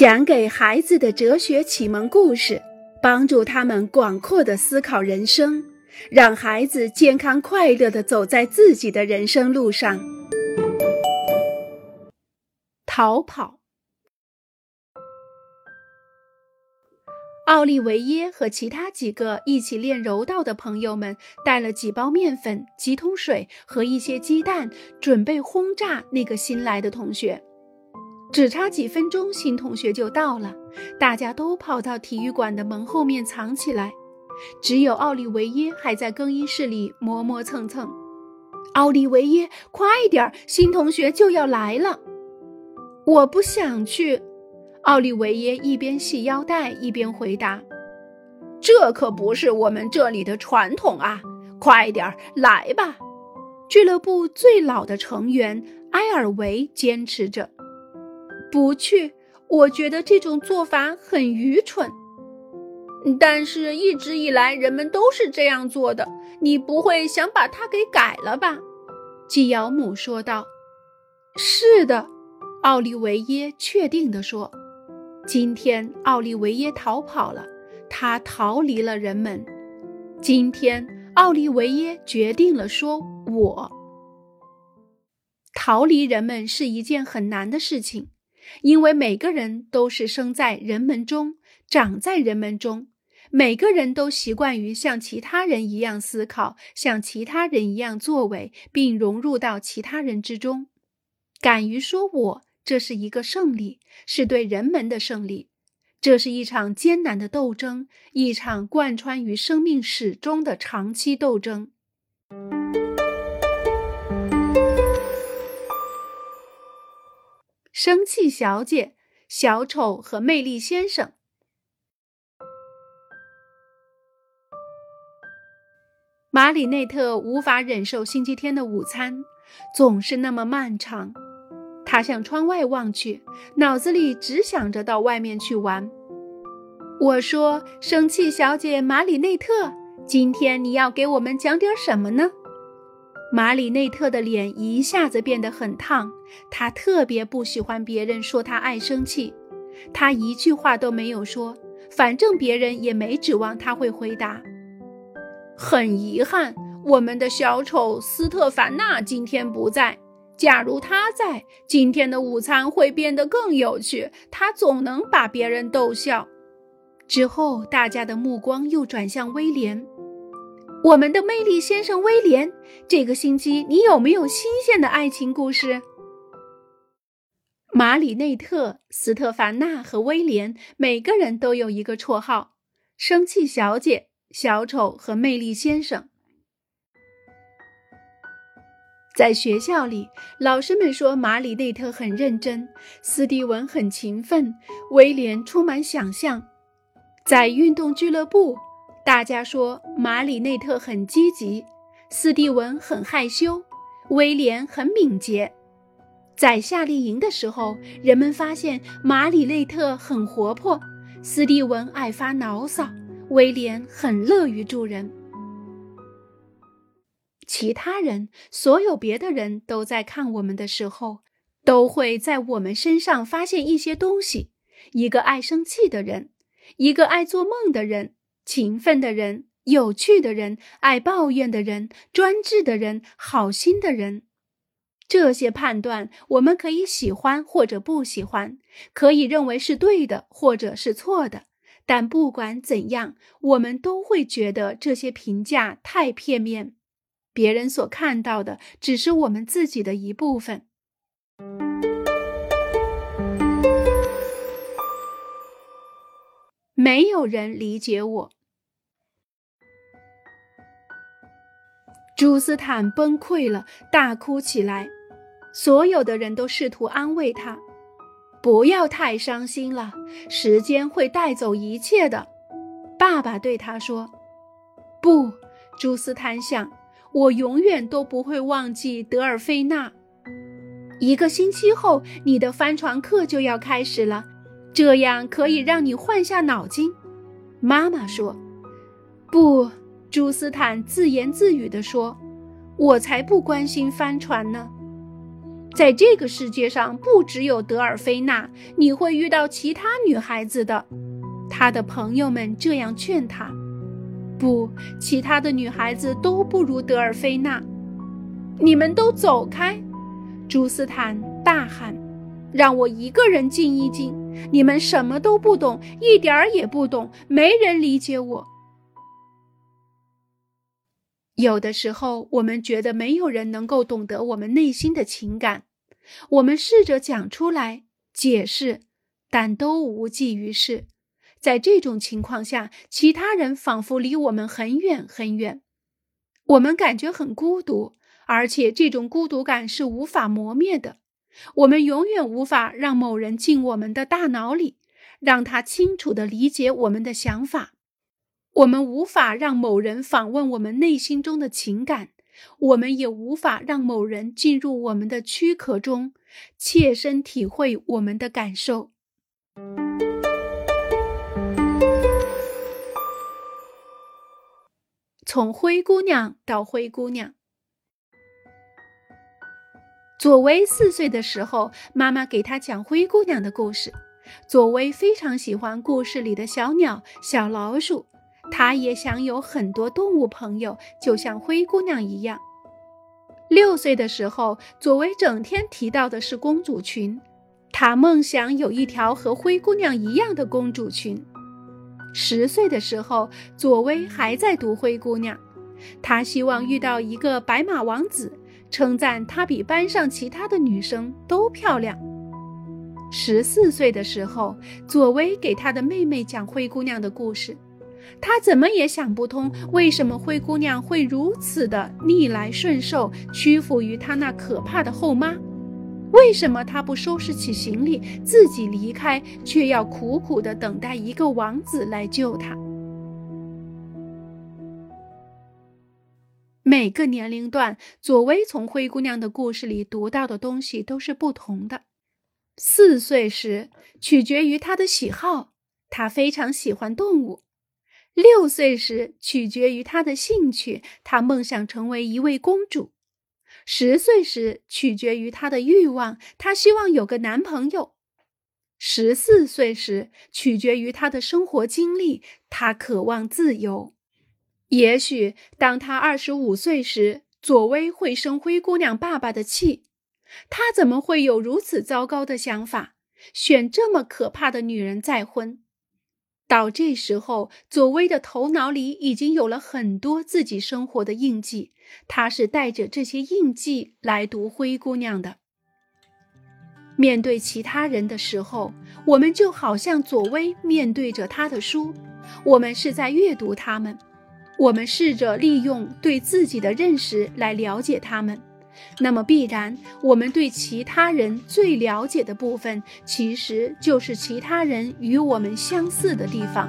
讲给孩子的哲学启蒙故事，帮助他们广阔的思考人生，让孩子健康快乐的走在自己的人生路上。逃跑。奥利维耶和其他几个一起练柔道的朋友们带了几包面粉、几桶水和一些鸡蛋，准备轰炸那个新来的同学。只差几分钟，新同学就到了。大家都跑到体育馆的门后面藏起来，只有奥利维耶还在更衣室里磨磨蹭蹭。奥利维耶，快点，新同学就要来了！我不想去。奥利维耶一边系腰带一边回答：“这可不是我们这里的传统啊！快点来吧！”俱乐部最老的成员埃尔维坚持着。不去，我觉得这种做法很愚蠢。但是，一直以来人们都是这样做的。你不会想把它给改了吧？基尧姆说道。“是的。”奥利维耶确定地说。“今天，奥利维耶逃跑了，他逃离了人们。今天，奥利维耶决定了说：‘我逃离人们是一件很难的事情。’”因为每个人都是生在人们中，长在人们中，每个人都习惯于像其他人一样思考，像其他人一样作为，并融入到其他人之中。敢于说“我”，这是一个胜利，是对人们的胜利。这是一场艰难的斗争，一场贯穿于生命始终的长期斗争。生气小姐、小丑和魅力先生。马里内特无法忍受星期天的午餐总是那么漫长。他向窗外望去，脑子里只想着到外面去玩。我说：“生气小姐马里内特，今天你要给我们讲点什么呢？”马里内特的脸一下子变得很烫，他特别不喜欢别人说他爱生气。他一句话都没有说，反正别人也没指望他会回答。很遗憾，我们的小丑斯特凡纳今天不在。假如他在，今天的午餐会变得更有趣。他总能把别人逗笑。之后，大家的目光又转向威廉。我们的魅力先生威廉，这个星期你有没有新鲜的爱情故事？马里内特、斯特凡纳和威廉每个人都有一个绰号：生气小姐、小丑和魅力先生。在学校里，老师们说马里内特很认真，斯蒂文很勤奋，威廉充满想象。在运动俱乐部。大家说马里内特很积极，斯蒂文很害羞，威廉很敏捷。在夏令营的时候，人们发现马里内特很活泼，斯蒂文爱发牢骚，威廉很乐于助人。其他人，所有别的人都在看我们的时候，都会在我们身上发现一些东西：一个爱生气的人，一个爱做梦的人。勤奋的人、有趣的人、爱抱怨的人、专制的人、好心的人，这些判断我们可以喜欢或者不喜欢，可以认为是对的或者是错的。但不管怎样，我们都会觉得这些评价太片面。别人所看到的只是我们自己的一部分。没有人理解我。朱斯坦崩溃了，大哭起来。所有的人都试图安慰他：“不要太伤心了，时间会带走一切的。”爸爸对他说：“不。”朱斯坦想：“我永远都不会忘记德尔菲娜。一个星期后，你的帆船课就要开始了，这样可以让你换下脑筋。”妈妈说：“不。”朱斯坦自言自语地说：“我才不关心帆船呢。”在这个世界上，不只有德尔菲娜，你会遇到其他女孩子的。他的朋友们这样劝他：“不，其他的女孩子都不如德尔菲娜。”你们都走开！朱斯坦大喊：“让我一个人静一静！你们什么都不懂，一点儿也不懂，没人理解我。”有的时候，我们觉得没有人能够懂得我们内心的情感，我们试着讲出来解释，但都无济于事。在这种情况下，其他人仿佛离我们很远很远，我们感觉很孤独，而且这种孤独感是无法磨灭的。我们永远无法让某人进我们的大脑里，让他清楚地理解我们的想法。我们无法让某人访问我们内心中的情感，我们也无法让某人进入我们的躯壳中，切身体会我们的感受。从灰姑娘到灰姑娘，左薇四岁的时候，妈妈给她讲灰姑娘的故事。左薇非常喜欢故事里的小鸟、小老鼠。他也想有很多动物朋友，就像灰姑娘一样。六岁的时候，佐薇整天提到的是公主裙，他梦想有一条和灰姑娘一样的公主裙。十岁的时候，佐薇还在读《灰姑娘》，她希望遇到一个白马王子，称赞她比班上其他的女生都漂亮。十四岁的时候，佐薇给她的妹妹讲灰姑娘的故事。他怎么也想不通，为什么灰姑娘会如此的逆来顺受，屈服于她那可怕的后妈？为什么她不收拾起行李自己离开，却要苦苦的等待一个王子来救她？每个年龄段，佐薇从灰姑娘的故事里读到的东西都是不同的。四岁时，取决于她的喜好，她非常喜欢动物。六岁时，取决于她的兴趣，她梦想成为一位公主；十岁时，取决于她的欲望，她希望有个男朋友；十四岁时，取决于她的生活经历，她渴望自由。也许当她二十五岁时，佐薇会生灰姑娘爸爸的气，他怎么会有如此糟糕的想法，选这么可怕的女人再婚？到这时候，佐薇的头脑里已经有了很多自己生活的印记，他是带着这些印记来读《灰姑娘》的。面对其他人的时候，我们就好像佐薇面对着他的书，我们是在阅读他们，我们试着利用对自己的认识来了解他们。那么必然，我们对其他人最了解的部分，其实就是其他人与我们相似的地方。